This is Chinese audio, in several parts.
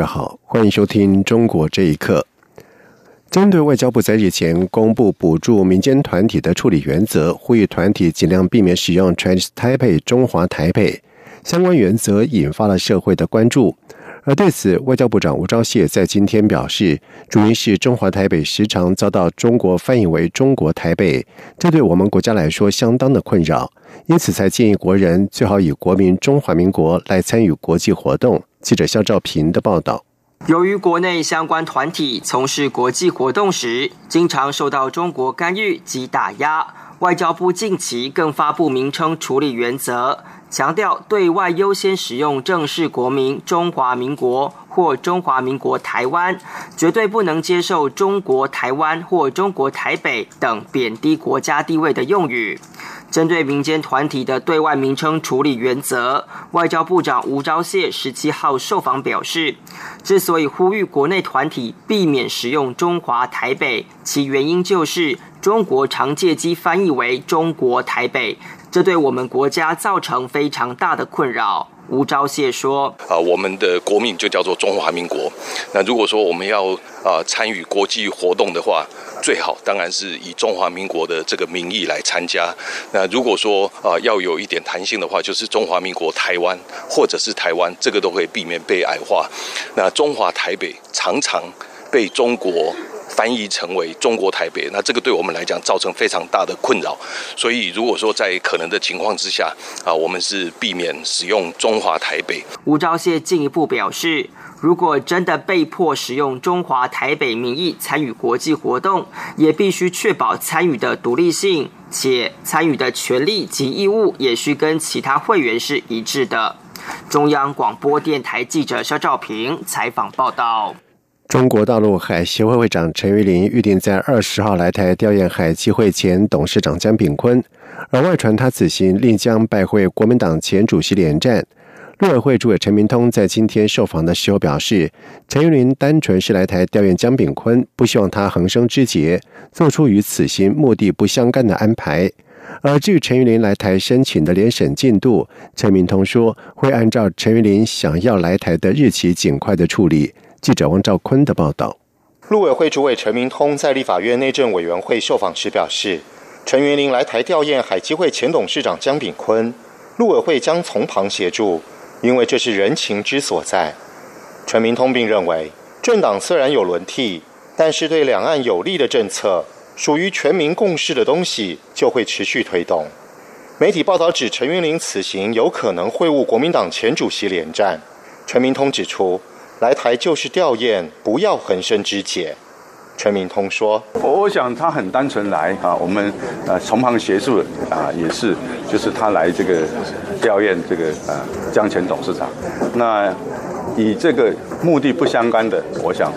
位好，欢迎收听《中国这一刻》。针对外交部在日前公布补助民间团体的处理原则，呼吁团体尽量避免使用 “Chinese Taipei” 中华台北相关原则，引发了社会的关注。而对此，外交部长吴钊燮在今天表示，主因是中华台北时常遭到中国翻译为中国台北，这对我们国家来说相当的困扰，因此才建议国人最好以国民中华民国来参与国际活动。记者肖兆平的报道。由于国内相关团体从事国际活动时，经常受到中国干预及打压，外交部近期更发布名称处理原则，强调对外优先使用正式国名“中华民国”或“中华民国台湾”，绝对不能接受“中国台湾”或“中国台北”等贬低国家地位的用语。针对民间团体的对外名称处理原则，外交部长吴钊燮十七号受访表示，之所以呼吁国内团体避免使用“中华台北”，其原因就是中国常借机翻译为“中国台北”，这对我们国家造成非常大的困扰。吴钊燮说：“啊，我们的国名就叫做中华民国。那如果说我们要啊参与国际活动的话，最好当然是以中华民国的这个名义来参加。那如果说啊要有一点弹性的话，就是中华民国台湾或者是台湾，这个都会避免被矮化。那中华台北常常被中国。”翻译成为中国台北，那这个对我们来讲造成非常大的困扰。所以，如果说在可能的情况之下，啊，我们是避免使用中华台北。吴钊燮进一步表示，如果真的被迫使用中华台北名义参与国际活动，也必须确保参与的独立性，且参与的权利及义务也需跟其他会员是一致的。中央广播电台记者肖照平采访报道。中国大陆海协会会长陈玉林预定在二十号来台吊唁海基会前董事长江炳坤，而外传他此行另将拜会国民党前主席连战。陆委会主委陈明通在今天受访的时候表示，陈玉林单纯是来台吊唁江炳坤，不希望他横生枝节，做出与此行目的不相干的安排。而至于陈玉林来台申请的联审进度，陈明通说会按照陈玉林想要来台的日期尽快的处理。记者王兆坤的报道。陆委会主委陈明通在立法院内政委员会受访时表示，陈云林来台吊唁海基会前董事长江炳坤，陆委会将从旁协助，因为这是人情之所在。陈明通并认为，政党虽然有轮替，但是对两岸有利的政策，属于全民共识的东西，就会持续推动。媒体报道指陈云林此行有可能会晤国民党前主席连战，陈明通指出。来台就是吊唁，不要横生枝节。陈明通说：“我想他很单纯来啊，我们呃从旁协助啊，也是就是他来这个吊唁这个呃江前董事长。那以这个目的不相干的，我想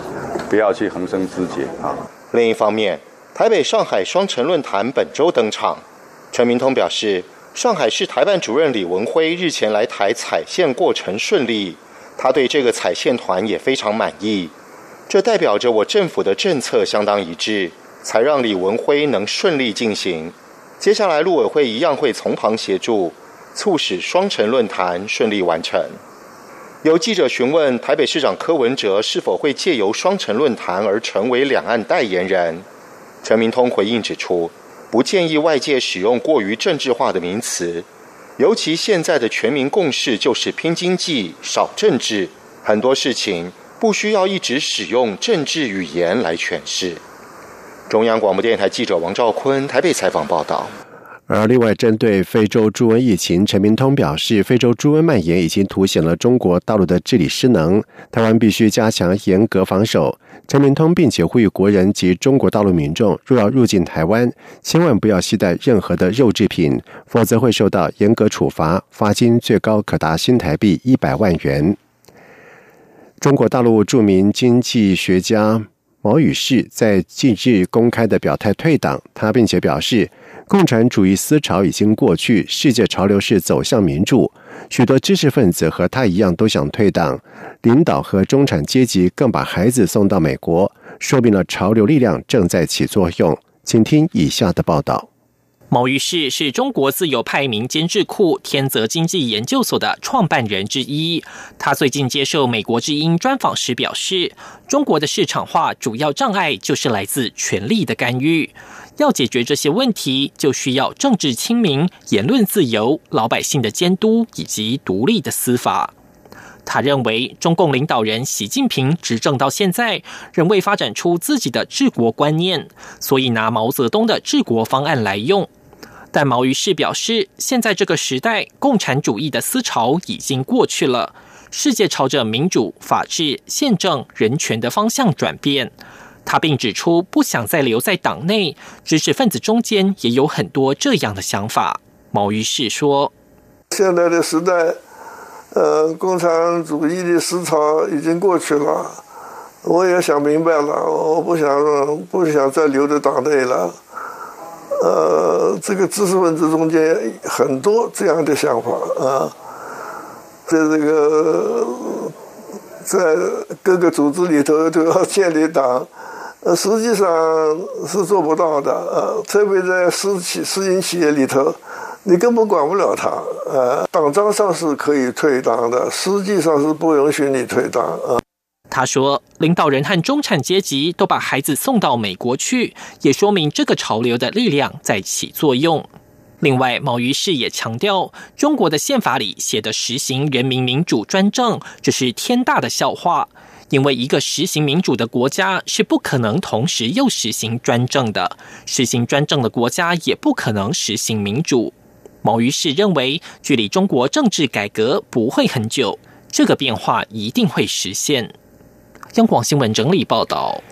不要去横生枝节啊。另一方面，台北上海双城论坛本周登场。陈明通表示，上海市台办主任李文辉日前来台采线过程顺利。”他对这个彩线团也非常满意，这代表着我政府的政策相当一致，才让李文辉能顺利进行。接下来陆委会一样会从旁协助，促使双城论坛顺利完成。有记者询问台北市长柯文哲是否会借由双城论坛而成为两岸代言人，陈明通回应指出，不建议外界使用过于政治化的名词。尤其现在的全民共识就是拼经济、少政治，很多事情不需要一直使用政治语言来诠释。中央广播电台记者王兆坤台北采访报道。而另外，针对非洲猪瘟疫情，陈明通表示，非洲猪瘟蔓延已经凸显了中国大陆的治理失能，台湾必须加强严格防守。陈明通并且呼吁国人及中国大陆民众，若要入境台湾，千万不要携带任何的肉制品，否则会受到严格处罚，罚金最高可达新台币一百万元。中国大陆著名经济学家毛宇士在近日公开的表态退党，他并且表示，共产主义思潮已经过去，世界潮流是走向民主。许多知识分子和他一样都想退党，领导和中产阶级更把孩子送到美国，说明了潮流力量正在起作用。请听以下的报道。毛于士是中国自由派民间智库天泽经济研究所的创办人之一。他最近接受美国之音专访时表示，中国的市场化主要障碍就是来自权力的干预。要解决这些问题，就需要政治清明、言论自由、老百姓的监督以及独立的司法。他认为，中共领导人习近平执政到现在，仍未发展出自己的治国观念，所以拿毛泽东的治国方案来用。但毛于是表示，现在这个时代，共产主义的思潮已经过去了，世界朝着民主、法治、宪政、人权的方向转变。他并指出，不想再留在党内，知识分子中间也有很多这样的想法。毛于是说：“现在的时代，呃，共产主义的思潮已经过去了，我也想明白了，我不想不想再留在党内了。”呃，这个知识分子中间很多这样的想法啊，在这个在各个组织里头都要建立党，呃，实际上是做不到的呃。特别在私企、私营企业里头，你根本管不了他。呃，党章上是可以退党的，实际上是不允许你退党啊。他说：“领导人和中产阶级都把孩子送到美国去，也说明这个潮流的力量在起作用。”另外，毛于士也强调，中国的宪法里写的实行人民民主专政，这是天大的笑话。因为一个实行民主的国家是不可能同时又实行专政的，实行专政的国家也不可能实行民主。毛于是认为，距离中国政治改革不会很久，这个变化一定会实现。央广新闻整理报道：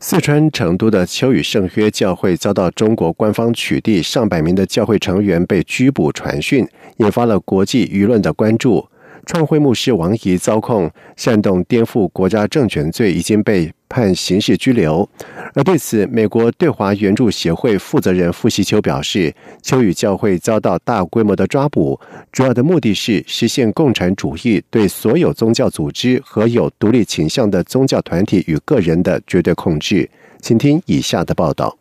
四川成都的秋雨圣约教会遭到中国官方取缔，上百名的教会成员被拘捕传讯，引发了国际舆论的关注。创会牧师王怡遭控煽动颠覆国家政权罪，已经被判刑事拘留。而对此，美国对华援助协会负责人傅希秋表示，秋雨教会遭到大规模的抓捕，主要的目的是实现共产主义对所有宗教组织和有独立倾向的宗教团体与个人的绝对控制。请听以下的报道。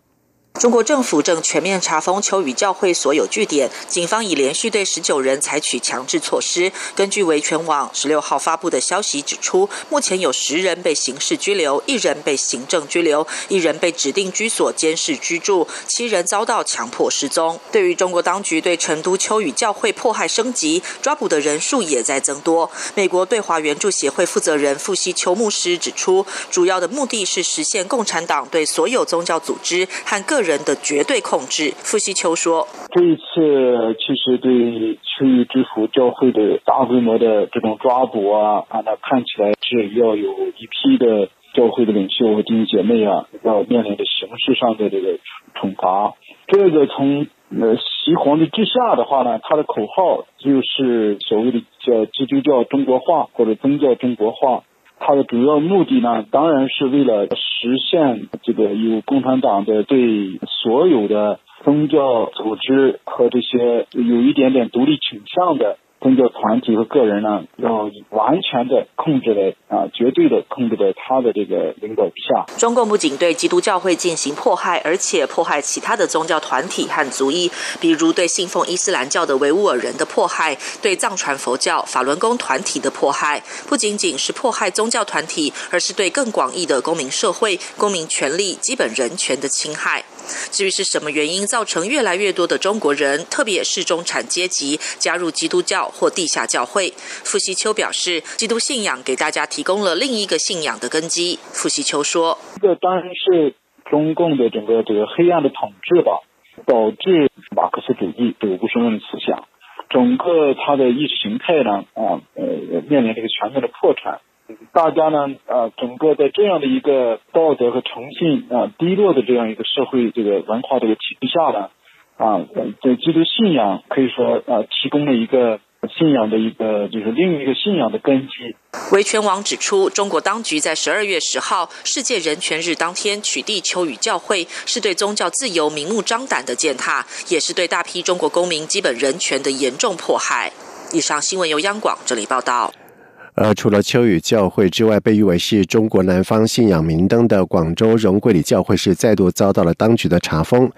中国政府正全面查封秋雨教会所有据点，警方已连续对十九人采取强制措施。根据维权网十六号发布的消息指出，目前有十人被刑事拘留，一人被行政拘留，一人被指定居所监视居住，七人遭到强迫失踪。对于中国当局对成都秋雨教会迫害升级，抓捕的人数也在增多。美国对华援助协会负责人傅西秋牧师指出，主要的目的是实现共产党对所有宗教组织和个人的绝对控制。傅西秋说：“这一次其实对区域之福教会的大规模的这种抓捕啊，啊，那看起来是要有一批的教会的领袖和弟兄姐妹啊，要面临着形式上的这个惩罚。这个从呃西皇帝之下的话呢，他的口号就是所谓的叫基督教中国化或者宗教中国化。”它的主要目的呢，当然是为了实现这个有共产党的对所有的宗教组织和这些有一点点独立倾向的。宗教团体和个人呢，要完全的控制在啊，绝对的控制在他的这个领导之下。中共不仅对基督教会进行迫害，而且迫害其他的宗教团体和族裔，比如对信奉伊斯兰教的维吾尔人的迫害，对藏传佛教、法轮功团体的迫害，不仅仅是迫害宗教团体，而是对更广义的公民社会、公民权利、基本人权的侵害。至于是什么原因造成越来越多的中国人，特别是中产阶级加入基督教或地下教会？傅西秋表示，基督信仰给大家提供了另一个信仰的根基。傅西秋说：“这当然是中共的整个这个黑暗的统治吧，导致马克思主义这个无神论思想，整个他的意识形态呢，啊呃，面临这个全面的破产。”大家呢，啊，整个在这样的一个道德和诚信啊低落的这样一个社会这个文化这个体制下呢，啊，对基督信仰可以说啊提供了一个信仰的一个，就是另一个信仰的根基。维权网指出，中国当局在十二月十号世界人权日当天取缔秋雨教会，是对宗教自由明目张胆的践踏，也是对大批中国公民基本人权的严重迫害。以上新闻由央广这里报道。而除了秋雨教会之外，被誉为是中国南方信仰明灯的广州荣桂里教会是再度遭到了当局的查封。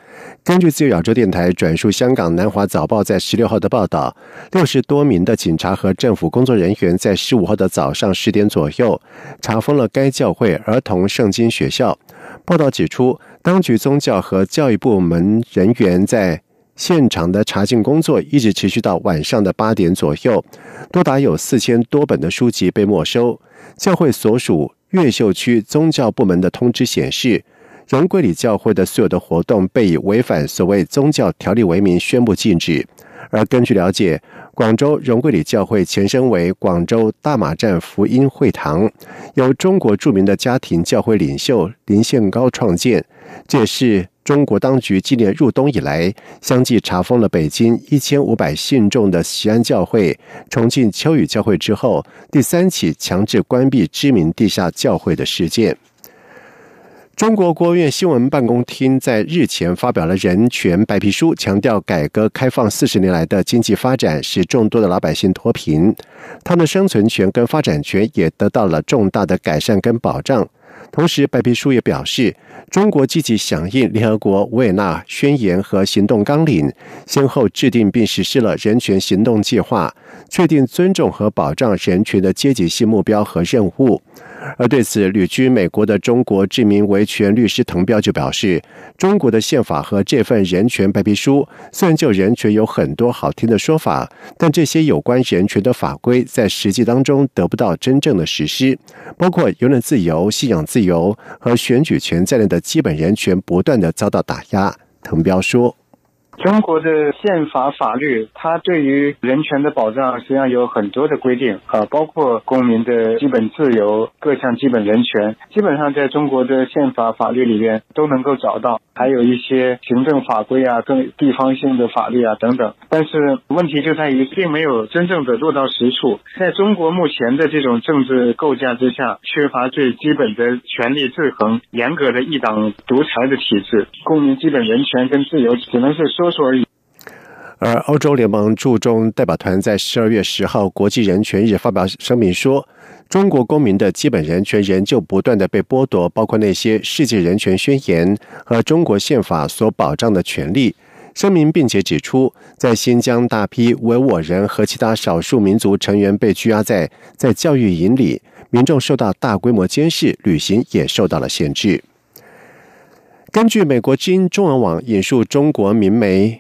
根据自由亚洲电台转述香港南华早报在十六号的报道，六十多名的警察和政府工作人员在十五号的早上十点左右查封了该教会儿童圣经学校。报道指出，当局宗教和教育部门人员在现场的查禁工作一直持续到晚上的八点左右，多达有四千多本的书籍被没收。教会所属越秀区宗教部门的通知显示，荣桂里教会的所有的活动被以违反所谓宗教条例为名宣布禁止。而根据了解，广州荣桂里教会前身为广州大马站福音会堂，由中国著名的家庭教会领袖林宪高创建，这也是。中国当局今年入冬以来，相继查封了北京一千五百信众的西安教会、重庆秋雨教会之后，第三起强制关闭知名地下教会的事件。中国国务院新闻办公厅在日前发表了人权白皮书，强调改革开放四十年来的经济发展使众多的老百姓脱贫，他们的生存权跟发展权也得到了重大的改善跟保障。同时，白皮书也表示，中国积极响应联合国维也纳宣言和行动纲领，先后制定并实施了人权行动计划，确定尊重和保障人权的阶级性目标和任务。而对此，旅居美国的中国知名维权律师滕彪就表示，中国的宪法和这份人权白皮书虽然就人权有很多好听的说法，但这些有关人权的法规在实际当中得不到真正的实施，包括言论自由、信仰自由和选举权在内的基本人权不断的遭到打压。滕彪说。中国的宪法法律，它对于人权的保障实际上有很多的规定啊，包括公民的基本自由、各项基本人权，基本上在中国的宪法法律里面都能够找到。还有一些行政法规啊，更地方性的法律啊等等。但是问题就在于，并没有真正的落到实处。在中国目前的这种政治构架之下，缺乏最基本的权力制衡、严格的一党独裁的体制，公民基本人权跟自由只能是说。而欧洲联盟驻中代表团在十二月十号国际人权日发表声明说，中国公民的基本人权仍旧不断的被剥夺，包括那些世界人权宣言和中国宪法所保障的权利。声明并且指出，在新疆大批维吾尔人和其他少数民族成员被拘押在在教育营里，民众受到大规模监视，旅行也受到了限制。根据美国之音中文网引述中国民媒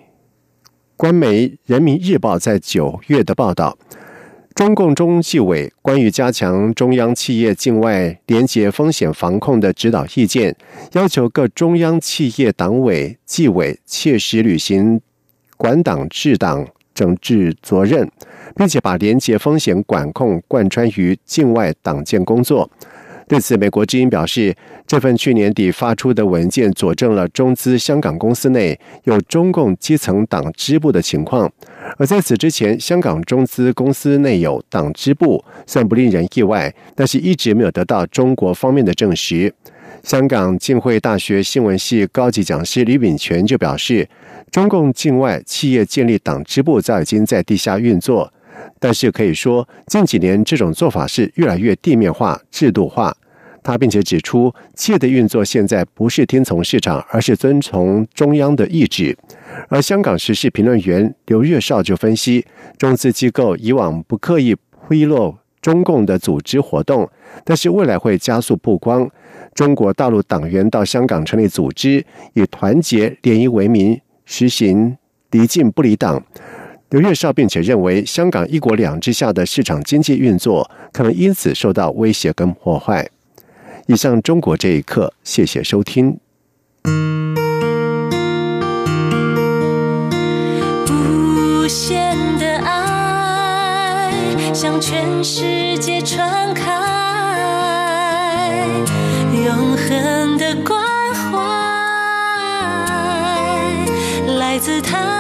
官媒《人民日报》在九月的报道，中共中纪委关于加强中央企业境外廉洁风险防控的指导意见，要求各中央企业党委纪委切实履行管党治党整治责任，并且把廉洁风险管控贯穿于境外党建工作。对此，美国之音表示，这份去年底发出的文件佐证了中资香港公司内有中共基层党支部的情况。而在此之前，香港中资公司内有党支部，算不令人意外，但是一直没有得到中国方面的证实。香港浸会大学新闻系高级讲师李炳全就表示，中共境外企业建立党支部早已经在地下运作。但是可以说，近几年这种做法是越来越地面化、制度化。他并且指出，企业的运作现在不是听从市场，而是遵从中央的意志。而香港时事评论员刘月绍就分析，中资机构以往不刻意披露中共的组织活动，但是未来会加速曝光。中国大陆党员到香港成立组织，以团结联谊为名，实行离境不离党。刘月绍并且认为，香港一国两制下的市场经济运作可能因此受到威胁跟破坏。以上中国这一刻，谢谢收听。无限的爱向全世界传开，永恒的关怀来自他。